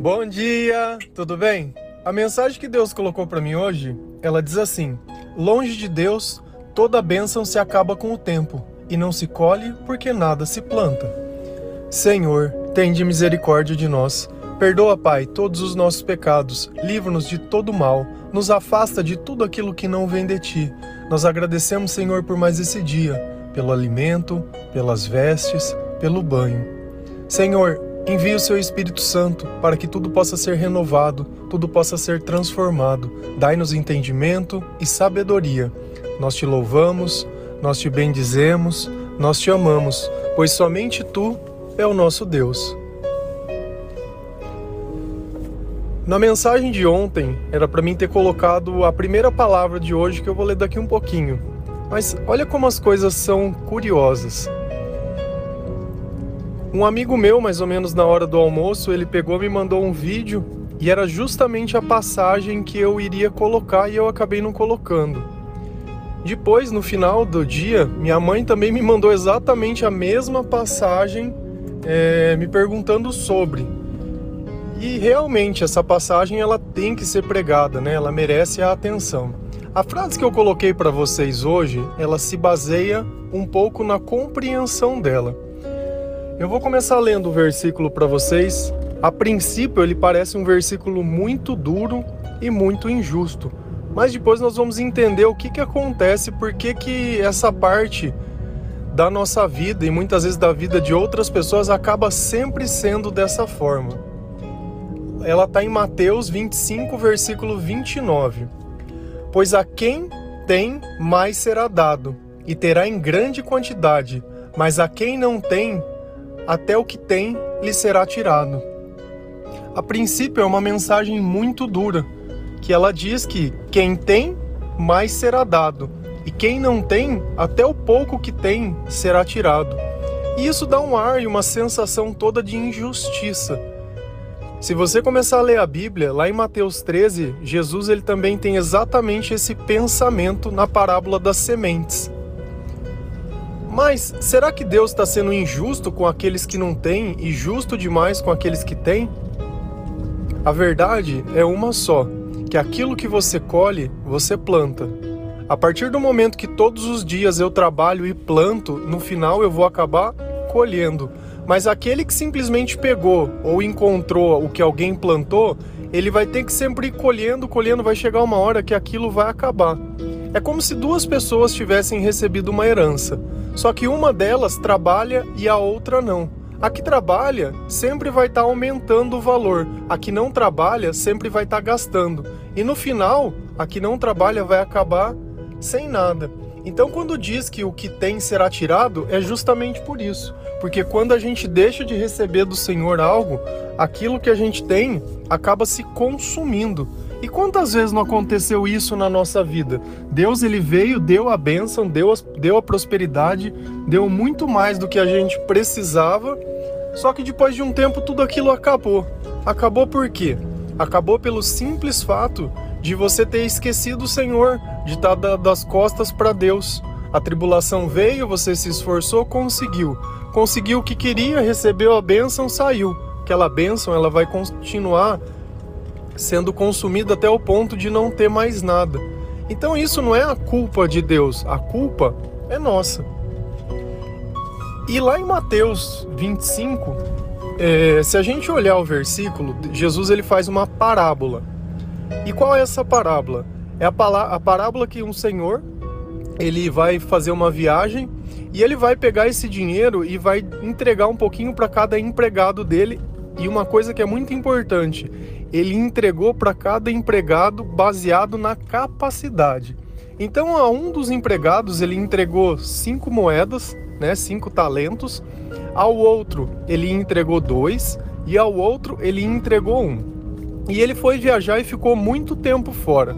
Bom dia, tudo bem? A mensagem que Deus colocou para mim hoje, ela diz assim: Longe de Deus, toda bênção se acaba com o tempo, e não se colhe porque nada se planta. Senhor, tende misericórdia de nós. Perdoa, Pai, todos os nossos pecados, livra-nos de todo mal, nos afasta de tudo aquilo que não vem de ti. Nós agradecemos, Senhor, por mais esse dia, pelo alimento, pelas vestes, pelo banho. Senhor, envie o seu Espírito Santo para que tudo possa ser renovado, tudo possa ser transformado. Dai-nos entendimento e sabedoria. Nós te louvamos, nós te bendizemos, nós te amamos, pois somente tu é o nosso Deus. Na mensagem de ontem, era para mim ter colocado a primeira palavra de hoje que eu vou ler daqui um pouquinho. Mas olha como as coisas são curiosas. Um amigo meu, mais ou menos na hora do almoço, ele pegou e me mandou um vídeo e era justamente a passagem que eu iria colocar e eu acabei não colocando. Depois, no final do dia, minha mãe também me mandou exatamente a mesma passagem, é, me perguntando sobre. E realmente essa passagem ela tem que ser pregada, né? Ela merece a atenção. A frase que eu coloquei para vocês hoje, ela se baseia um pouco na compreensão dela. Eu vou começar lendo o versículo para vocês. A princípio, ele parece um versículo muito duro e muito injusto, mas depois nós vamos entender o que, que acontece, por que, que essa parte da nossa vida e muitas vezes da vida de outras pessoas acaba sempre sendo dessa forma ela está em Mateus 25, versículo 29. Pois a quem tem, mais será dado, e terá em grande quantidade, mas a quem não tem, até o que tem lhe será tirado. A princípio é uma mensagem muito dura, que ela diz que quem tem, mais será dado, e quem não tem, até o pouco que tem será tirado. E isso dá um ar e uma sensação toda de injustiça se você começar a ler a Bíblia, lá em Mateus 13, Jesus ele também tem exatamente esse pensamento na parábola das sementes. Mas será que Deus está sendo injusto com aqueles que não têm e justo demais com aqueles que têm? A verdade é uma só: que aquilo que você colhe, você planta. A partir do momento que todos os dias eu trabalho e planto, no final eu vou acabar colhendo. Mas aquele que simplesmente pegou ou encontrou o que alguém plantou, ele vai ter que sempre ir colhendo, colhendo, vai chegar uma hora que aquilo vai acabar. É como se duas pessoas tivessem recebido uma herança, só que uma delas trabalha e a outra não. A que trabalha sempre vai estar tá aumentando o valor, a que não trabalha sempre vai estar tá gastando. E no final, a que não trabalha vai acabar sem nada. Então, quando diz que o que tem será tirado, é justamente por isso. Porque quando a gente deixa de receber do Senhor algo, aquilo que a gente tem acaba se consumindo. E quantas vezes não aconteceu isso na nossa vida? Deus ele veio, deu a bênção, deu a, deu a prosperidade, deu muito mais do que a gente precisava, só que depois de um tempo tudo aquilo acabou. Acabou por quê? Acabou pelo simples fato de você ter esquecido o Senhor, de estar das costas para Deus. A tribulação veio, você se esforçou, conseguiu. Conseguiu o que queria, recebeu a bênção, saiu. Aquela bênção ela vai continuar sendo consumida até o ponto de não ter mais nada. Então isso não é a culpa de Deus, a culpa é nossa. E lá em Mateus 25, é, se a gente olhar o versículo, Jesus ele faz uma parábola. E qual é essa parábola? É a, a parábola que um senhor ele vai fazer uma viagem e ele vai pegar esse dinheiro e vai entregar um pouquinho para cada empregado dele. E uma coisa que é muito importante, ele entregou para cada empregado baseado na capacidade. Então, a um dos empregados ele entregou cinco moedas, né, cinco talentos. Ao outro ele entregou dois e ao outro ele entregou um. E ele foi viajar e ficou muito tempo fora.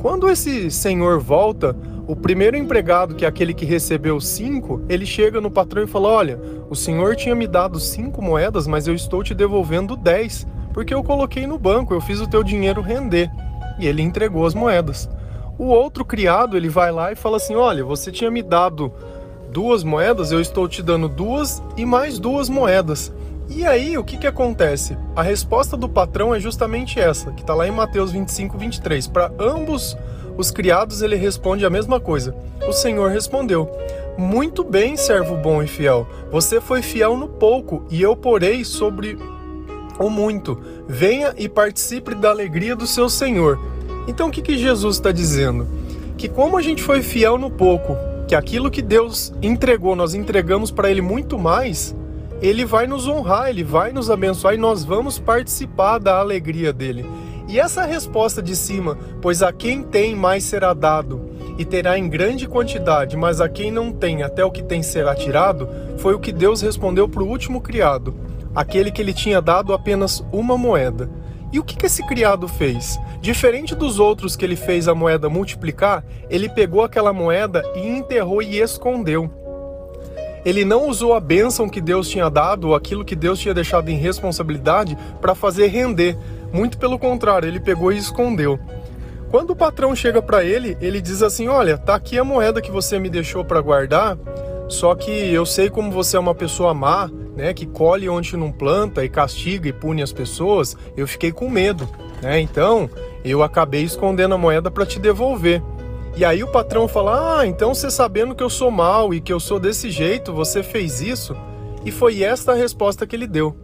Quando esse senhor volta, o primeiro empregado, que é aquele que recebeu cinco, ele chega no patrão e fala: Olha, o senhor tinha me dado cinco moedas, mas eu estou te devolvendo dez, porque eu coloquei no banco, eu fiz o teu dinheiro render. E ele entregou as moedas. O outro criado, ele vai lá e fala assim: Olha, você tinha me dado duas moedas, eu estou te dando duas e mais duas moedas. E aí, o que, que acontece? A resposta do patrão é justamente essa, que está lá em Mateus 25, 23. Para ambos os criados, ele responde a mesma coisa. O Senhor respondeu: Muito bem, servo bom e fiel. Você foi fiel no pouco, e eu porei sobre o muito. Venha e participe da alegria do seu Senhor. Então, o que, que Jesus está dizendo? Que como a gente foi fiel no pouco, que aquilo que Deus entregou, nós entregamos para Ele muito mais, Ele vai nos honrar, Ele vai nos abençoar e nós vamos participar da alegria dele. E essa resposta de cima, pois a quem tem mais será dado, e terá em grande quantidade, mas a quem não tem, até o que tem será tirado, foi o que Deus respondeu para o último criado, aquele que ele tinha dado apenas uma moeda. E o que, que esse criado fez? Diferente dos outros que ele fez a moeda multiplicar, ele pegou aquela moeda e enterrou e escondeu. Ele não usou a bênção que Deus tinha dado, ou aquilo que Deus tinha deixado em responsabilidade, para fazer render. Muito pelo contrário, ele pegou e escondeu. Quando o patrão chega para ele, ele diz assim: Olha, tá aqui a moeda que você me deixou para guardar, só que eu sei como você é uma pessoa má, né, que colhe onde não planta e castiga e pune as pessoas, eu fiquei com medo, né? Então, eu acabei escondendo a moeda para te devolver. E aí o patrão fala: "Ah, então você sabendo que eu sou mal e que eu sou desse jeito, você fez isso?" E foi esta a resposta que ele deu.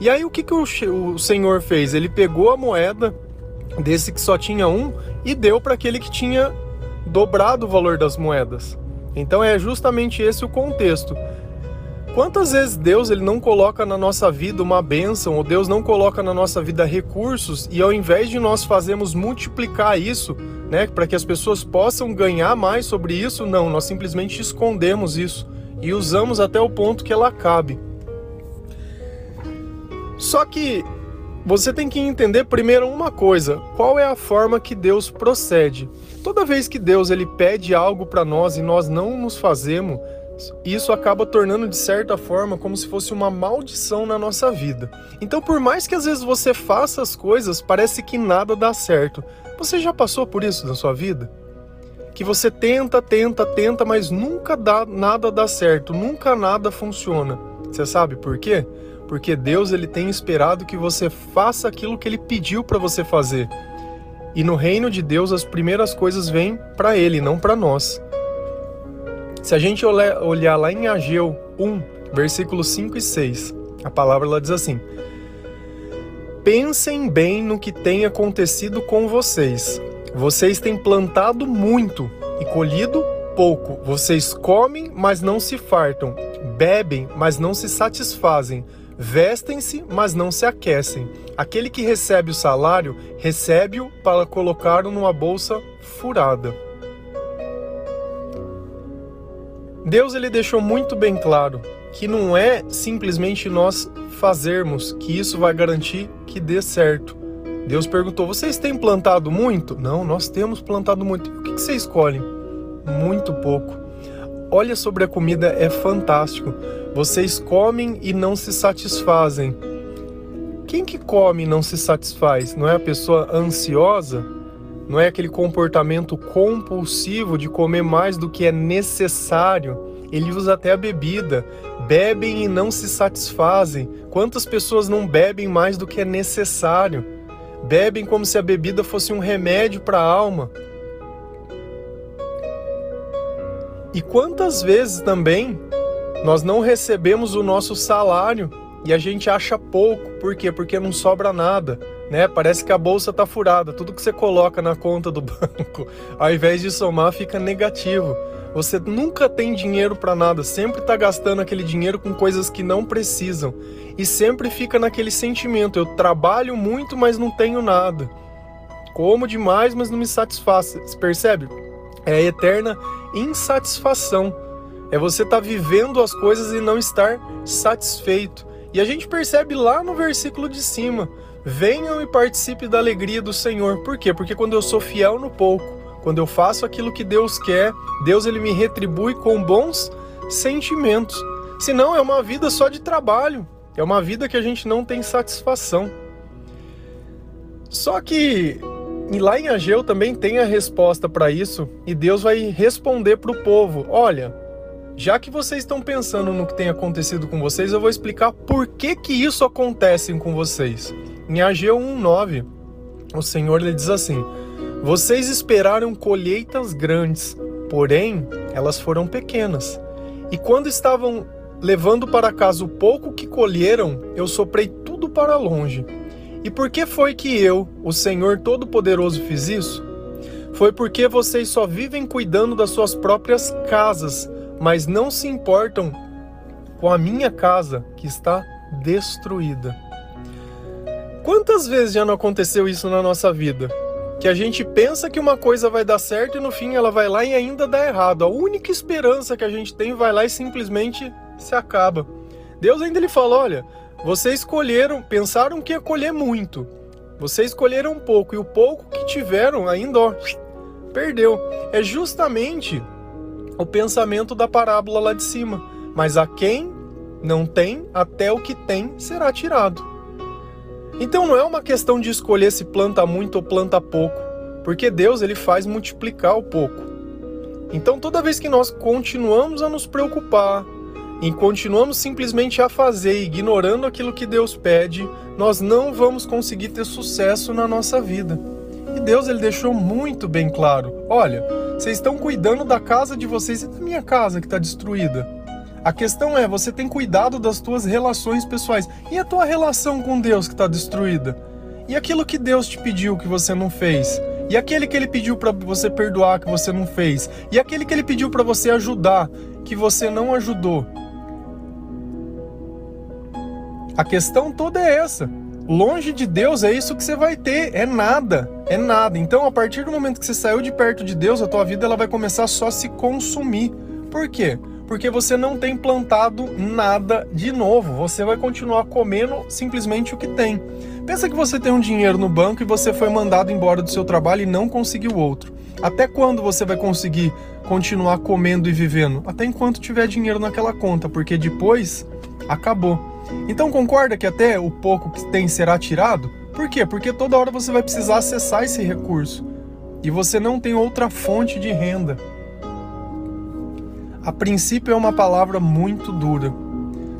E aí o que, que o, o senhor fez? Ele pegou a moeda desse que só tinha um e deu para aquele que tinha dobrado o valor das moedas. Então é justamente esse o contexto. Quantas vezes Deus ele não coloca na nossa vida uma bênção, ou Deus não coloca na nossa vida recursos, e ao invés de nós fazermos multiplicar isso, né, para que as pessoas possam ganhar mais sobre isso, não, nós simplesmente escondemos isso e usamos até o ponto que ela cabe. Só que você tem que entender primeiro uma coisa: qual é a forma que Deus procede? Toda vez que Deus ele pede algo para nós e nós não nos fazemos, isso acaba tornando de certa forma como se fosse uma maldição na nossa vida. Então, por mais que às vezes você faça as coisas, parece que nada dá certo. Você já passou por isso na sua vida? Que você tenta, tenta, tenta, mas nunca dá nada dá certo, nunca nada funciona. Você sabe por quê? Porque Deus ele tem esperado que você faça aquilo que ele pediu para você fazer. E no reino de Deus as primeiras coisas vêm para ele, não para nós. Se a gente olhar lá em Ageu 1, versículos 5 e 6, a palavra ela diz assim: Pensem bem no que tem acontecido com vocês. Vocês têm plantado muito e colhido pouco. Vocês comem, mas não se fartam. Bebem, mas não se satisfazem. Vestem-se, mas não se aquecem. Aquele que recebe o salário, recebe-o para colocá-lo numa bolsa furada. Deus ele deixou muito bem claro que não é simplesmente nós fazermos que isso vai garantir que dê certo. Deus perguntou: vocês têm plantado muito? Não, nós temos plantado muito. O que você escolhe? Muito pouco. Olha sobre a comida, é fantástico. Vocês comem e não se satisfazem. Quem que come e não se satisfaz? Não é a pessoa ansiosa? Não é aquele comportamento compulsivo de comer mais do que é necessário. Ele usa até a bebida. Bebem e não se satisfazem. Quantas pessoas não bebem mais do que é necessário? Bebem como se a bebida fosse um remédio para a alma. E quantas vezes também nós não recebemos o nosso salário e a gente acha pouco, por quê? Porque não sobra nada né? Parece que a bolsa tá furada. Tudo que você coloca na conta do banco, ao invés de somar, fica negativo. Você nunca tem dinheiro para nada, sempre tá gastando aquele dinheiro com coisas que não precisam. E sempre fica naquele sentimento: eu trabalho muito, mas não tenho nada. Como demais, mas não me satisfaz. Você percebe? É a eterna insatisfação. É você estar tá vivendo as coisas e não estar satisfeito. E a gente percebe lá no versículo de cima. Venham e participe da alegria do Senhor. Por quê? Porque quando eu sou fiel no pouco, quando eu faço aquilo que Deus quer, Deus ele me retribui com bons sentimentos. Senão é uma vida só de trabalho, é uma vida que a gente não tem satisfação. Só que lá em Ageu também tem a resposta para isso, e Deus vai responder para o povo: olha, já que vocês estão pensando no que tem acontecido com vocês, eu vou explicar por que que isso acontece com vocês. Em Ageu 1:9, o Senhor lhe diz assim: Vocês esperaram colheitas grandes, porém elas foram pequenas. E quando estavam levando para casa o pouco que colheram, eu soprei tudo para longe. E por que foi que eu, o Senhor Todo-Poderoso, fiz isso? Foi porque vocês só vivem cuidando das suas próprias casas, mas não se importam com a minha casa que está destruída. Quantas vezes já não aconteceu isso na nossa vida? Que a gente pensa que uma coisa vai dar certo e no fim ela vai lá e ainda dá errado. A única esperança que a gente tem vai lá e simplesmente se acaba. Deus ainda lhe fala: olha, vocês escolheram, pensaram que ia colher muito. Vocês escolheram pouco e o pouco que tiveram ainda ó, perdeu. É justamente o pensamento da parábola lá de cima. Mas a quem não tem, até o que tem será tirado. Então não é uma questão de escolher se planta muito ou planta pouco, porque Deus ele faz multiplicar o pouco. Então toda vez que nós continuamos a nos preocupar e continuamos simplesmente a fazer, ignorando aquilo que Deus pede, nós não vamos conseguir ter sucesso na nossa vida. E Deus ele deixou muito bem claro: olha, vocês estão cuidando da casa de vocês e da minha casa que está destruída. A questão é, você tem cuidado das tuas relações pessoais. E a tua relação com Deus que está destruída? E aquilo que Deus te pediu que você não fez? E aquele que ele pediu para você perdoar que você não fez? E aquele que ele pediu para você ajudar que você não ajudou? A questão toda é essa. Longe de Deus é isso que você vai ter, é nada, é nada. Então, a partir do momento que você saiu de perto de Deus, a tua vida ela vai começar só a se consumir. Por quê? Porque você não tem plantado nada de novo. Você vai continuar comendo simplesmente o que tem. Pensa que você tem um dinheiro no banco e você foi mandado embora do seu trabalho e não conseguiu outro. Até quando você vai conseguir continuar comendo e vivendo? Até enquanto tiver dinheiro naquela conta, porque depois acabou. Então concorda que até o pouco que tem será tirado? Por quê? Porque toda hora você vai precisar acessar esse recurso e você não tem outra fonte de renda. A princípio é uma palavra muito dura,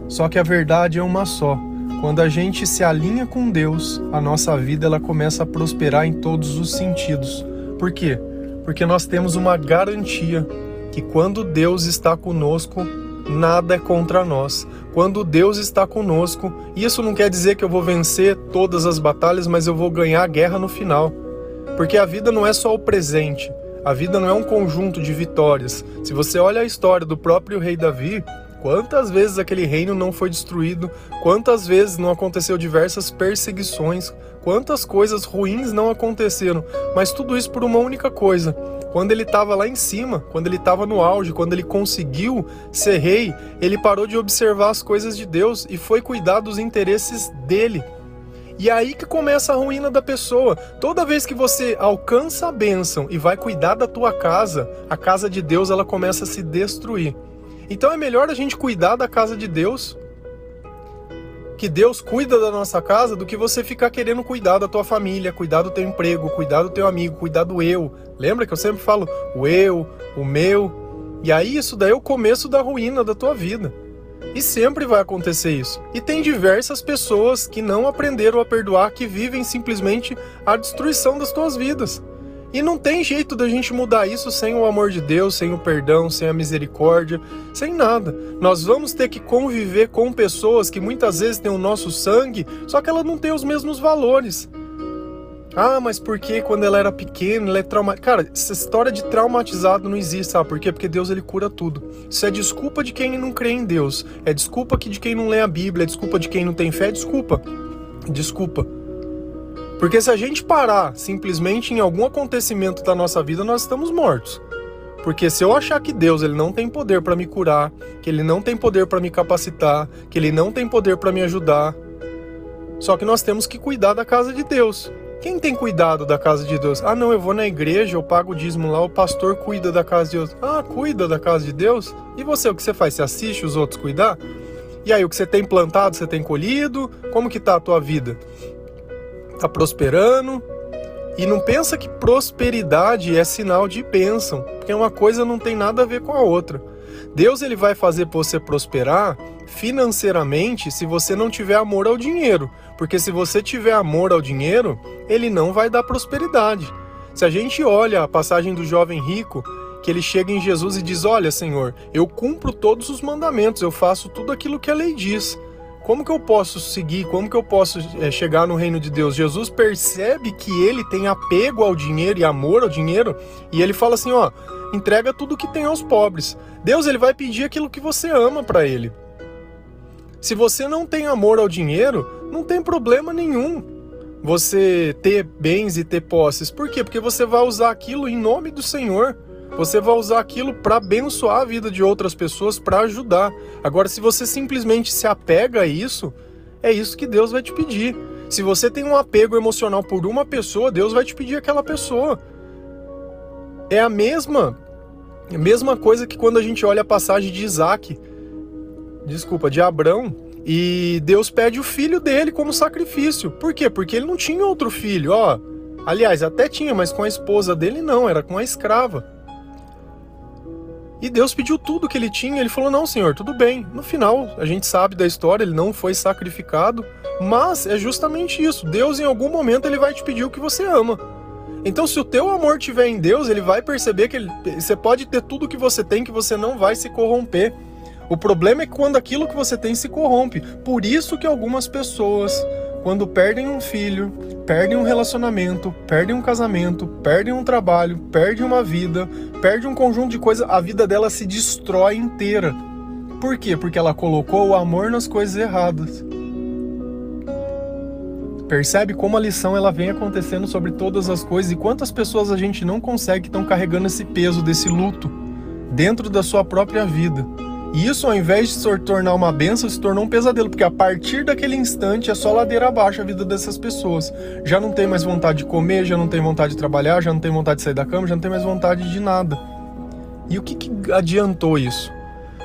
só que a verdade é uma só. Quando a gente se alinha com Deus, a nossa vida ela começa a prosperar em todos os sentidos. Por quê? Porque nós temos uma garantia que quando Deus está conosco, nada é contra nós. Quando Deus está conosco, isso não quer dizer que eu vou vencer todas as batalhas, mas eu vou ganhar a guerra no final. Porque a vida não é só o presente, a vida não é um conjunto de vitórias. Se você olha a história do próprio rei Davi, quantas vezes aquele reino não foi destruído, quantas vezes não aconteceu diversas perseguições, quantas coisas ruins não aconteceram, mas tudo isso por uma única coisa: quando ele estava lá em cima, quando ele estava no auge, quando ele conseguiu ser rei, ele parou de observar as coisas de Deus e foi cuidar dos interesses dele. E é aí que começa a ruína da pessoa. Toda vez que você alcança a bênção e vai cuidar da tua casa, a casa de Deus ela começa a se destruir. Então é melhor a gente cuidar da casa de Deus que Deus cuida da nossa casa do que você ficar querendo cuidar da tua família, cuidar do teu emprego, cuidar do teu amigo, cuidar do eu. Lembra que eu sempre falo o eu, o meu? E aí isso daí é o começo da ruína da tua vida. E sempre vai acontecer isso. E tem diversas pessoas que não aprenderam a perdoar, que vivem simplesmente a destruição das tuas vidas. E não tem jeito da gente mudar isso sem o amor de Deus, sem o perdão, sem a misericórdia, sem nada. Nós vamos ter que conviver com pessoas que muitas vezes têm o nosso sangue, só que ela não tem os mesmos valores. Ah, mas por que quando ela era pequena, ela é traumatizada? Cara, essa história de traumatizado não existe, sabe por quê? Porque Deus ele cura tudo. Isso é desculpa de quem não crê em Deus. É desculpa de quem não lê a Bíblia, é desculpa de quem não tem fé, é desculpa. Desculpa. Porque se a gente parar simplesmente em algum acontecimento da nossa vida, nós estamos mortos. Porque se eu achar que Deus ele não tem poder para me curar, que ele não tem poder para me capacitar, que ele não tem poder para me ajudar, só que nós temos que cuidar da casa de Deus. Quem tem cuidado da casa de Deus? Ah, não, eu vou na igreja, eu pago o dízimo lá, o pastor cuida da casa de Deus. Ah, cuida da casa de Deus? E você, o que você faz? Você assiste os outros cuidar? E aí, o que você tem plantado, você tem colhido? Como que tá a tua vida? está prosperando. E não pensa que prosperidade é sinal de bênção, porque uma coisa não tem nada a ver com a outra. Deus ele vai fazer você prosperar financeiramente se você não tiver amor ao dinheiro, porque se você tiver amor ao dinheiro, ele não vai dar prosperidade. Se a gente olha a passagem do jovem rico, que ele chega em Jesus e diz: Olha, Senhor, eu cumpro todos os mandamentos, eu faço tudo aquilo que a lei diz. Como que eu posso seguir? Como que eu posso é, chegar no reino de Deus? Jesus percebe que ele tem apego ao dinheiro e amor ao dinheiro, e ele fala assim: Ó, entrega tudo que tem aos pobres. Deus ele vai pedir aquilo que você ama para ele. Se você não tem amor ao dinheiro, não tem problema nenhum você ter bens e ter posses. Por quê? Porque você vai usar aquilo em nome do Senhor. Você vai usar aquilo para abençoar a vida de outras pessoas, para ajudar. Agora, se você simplesmente se apega a isso, é isso que Deus vai te pedir. Se você tem um apego emocional por uma pessoa, Deus vai te pedir aquela pessoa. É a mesma, a mesma coisa que quando a gente olha a passagem de Isaac, desculpa, de Abrão, e Deus pede o filho dele como sacrifício. Por quê? Porque ele não tinha outro filho, ó. Aliás, até tinha, mas com a esposa dele não, era com a escrava. E Deus pediu tudo que ele tinha. Ele falou: Não, senhor, tudo bem. No final, a gente sabe da história, ele não foi sacrificado. Mas é justamente isso. Deus, em algum momento, ele vai te pedir o que você ama. Então, se o teu amor estiver em Deus, ele vai perceber que ele, você pode ter tudo que você tem, que você não vai se corromper. O problema é quando aquilo que você tem se corrompe. Por isso que algumas pessoas, quando perdem um filho, perdem um relacionamento, perdem um casamento, perdem um trabalho, perdem uma vida, perdem um conjunto de coisas, a vida dela se destrói inteira. Por quê? Porque ela colocou o amor nas coisas erradas. Percebe como a lição ela vem acontecendo sobre todas as coisas e quantas pessoas a gente não consegue estão carregando esse peso desse luto dentro da sua própria vida. E isso, ao invés de se tornar uma benção, se tornou um pesadelo, porque a partir daquele instante é só ladeira abaixo a vida dessas pessoas. Já não tem mais vontade de comer, já não tem vontade de trabalhar, já não tem vontade de sair da cama, já não tem mais vontade de nada. E o que, que adiantou isso?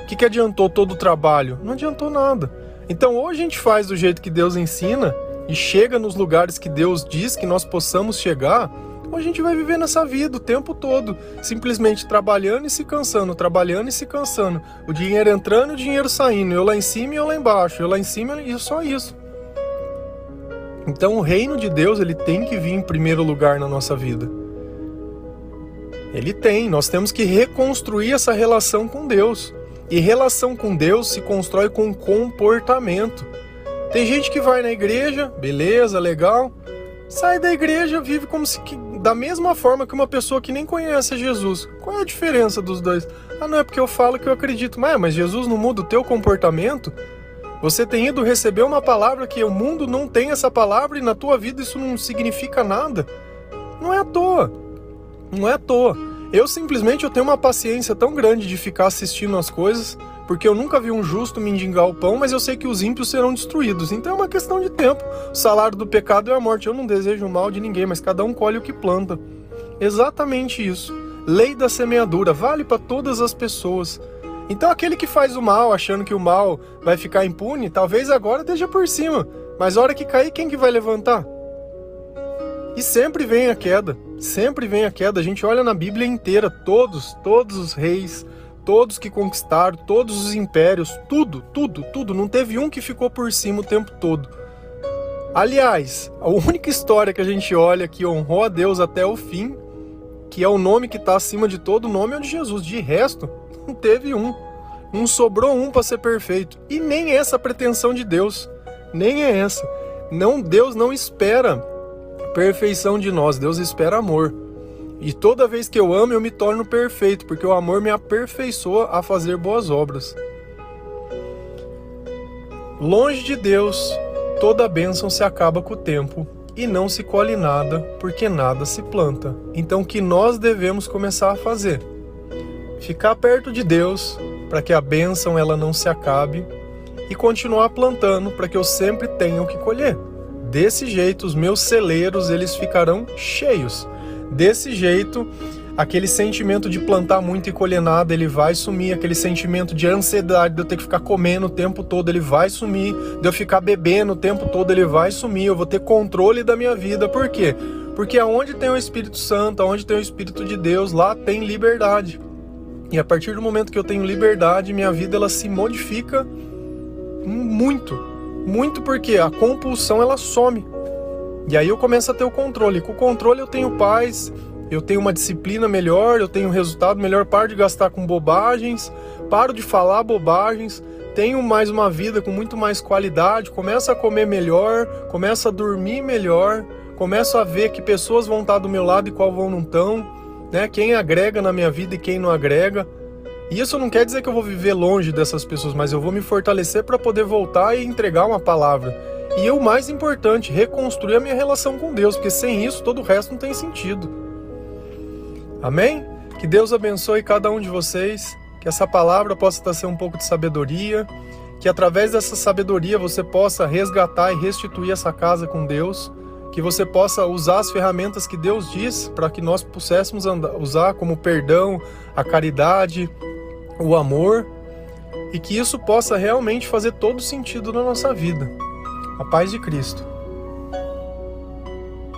O que, que adiantou todo o trabalho? Não adiantou nada. Então, ou a gente faz do jeito que Deus ensina e chega nos lugares que Deus diz que nós possamos chegar, ou a gente vai viver nessa vida o tempo todo, simplesmente trabalhando e se cansando, trabalhando e se cansando. O dinheiro entrando o dinheiro saindo, eu lá em cima e eu lá embaixo, eu lá em cima e só isso. Então o reino de Deus, ele tem que vir em primeiro lugar na nossa vida. Ele tem, nós temos que reconstruir essa relação com Deus. E relação com Deus se constrói com comportamento. Tem gente que vai na igreja, beleza, legal, sai da igreja, vive como se da mesma forma que uma pessoa que nem conhece Jesus. Qual é a diferença dos dois? Ah, não é porque eu falo que eu acredito, mas, mas Jesus não muda o teu comportamento? Você tem ido receber uma palavra que o mundo não tem essa palavra e na tua vida isso não significa nada? Não é à toa. Não é à toa. Eu simplesmente eu tenho uma paciência tão grande de ficar assistindo as coisas porque eu nunca vi um justo mendigar o pão, mas eu sei que os ímpios serão destruídos. Então é uma questão de tempo. O salário do pecado é a morte. Eu não desejo o mal de ninguém, mas cada um colhe o que planta. Exatamente isso. Lei da semeadura vale para todas as pessoas. Então aquele que faz o mal, achando que o mal vai ficar impune, talvez agora esteja por cima. Mas a hora que cair, quem que vai levantar? E sempre vem a queda, sempre vem a queda. A gente olha na Bíblia inteira, todos, todos os reis, todos que conquistaram, todos os impérios, tudo, tudo, tudo. Não teve um que ficou por cima o tempo todo. Aliás, a única história que a gente olha que honrou a Deus até o fim, que é o nome que está acima de todo nome, é o de Jesus. De resto, não teve um. Não sobrou um para ser perfeito. E nem essa pretensão de Deus. Nem é essa. Não, Deus não espera perfeição de nós, Deus espera amor. E toda vez que eu amo, eu me torno perfeito, porque o amor me aperfeiçoa a fazer boas obras. Longe de Deus, toda bênção se acaba com o tempo e não se colhe nada, porque nada se planta. Então, o que nós devemos começar a fazer? Ficar perto de Deus, para que a bênção ela não se acabe, e continuar plantando para que eu sempre tenha o que colher. Desse jeito, os meus celeiros eles ficarão cheios. Desse jeito, aquele sentimento de plantar muito e colher nada, ele vai sumir, aquele sentimento de ansiedade de eu ter que ficar comendo o tempo todo, ele vai sumir, de eu ficar bebendo o tempo todo, ele vai sumir, eu vou ter controle da minha vida. Por quê? Porque aonde tem o Espírito Santo, aonde tem o Espírito de Deus, lá tem liberdade. E a partir do momento que eu tenho liberdade, minha vida ela se modifica muito. Muito porque a compulsão ela some. E aí eu começo a ter o controle. Com o controle eu tenho paz, eu tenho uma disciplina melhor, eu tenho um resultado melhor, paro de gastar com bobagens, paro de falar bobagens, tenho mais uma vida com muito mais qualidade, começo a comer melhor, começo a dormir melhor, começo a ver que pessoas vão estar do meu lado e qual vão não estão, né? Quem agrega na minha vida e quem não agrega. E isso não quer dizer que eu vou viver longe dessas pessoas, mas eu vou me fortalecer para poder voltar e entregar uma palavra. E o mais importante, reconstruir a minha relação com Deus, porque sem isso todo o resto não tem sentido. Amém? Que Deus abençoe cada um de vocês que essa palavra possa trazer um pouco de sabedoria, que através dessa sabedoria você possa resgatar e restituir essa casa com Deus, que você possa usar as ferramentas que Deus diz para que nós pudéssemos usar como perdão, a caridade, o amor, e que isso possa realmente fazer todo sentido na nossa vida. A paz de Cristo.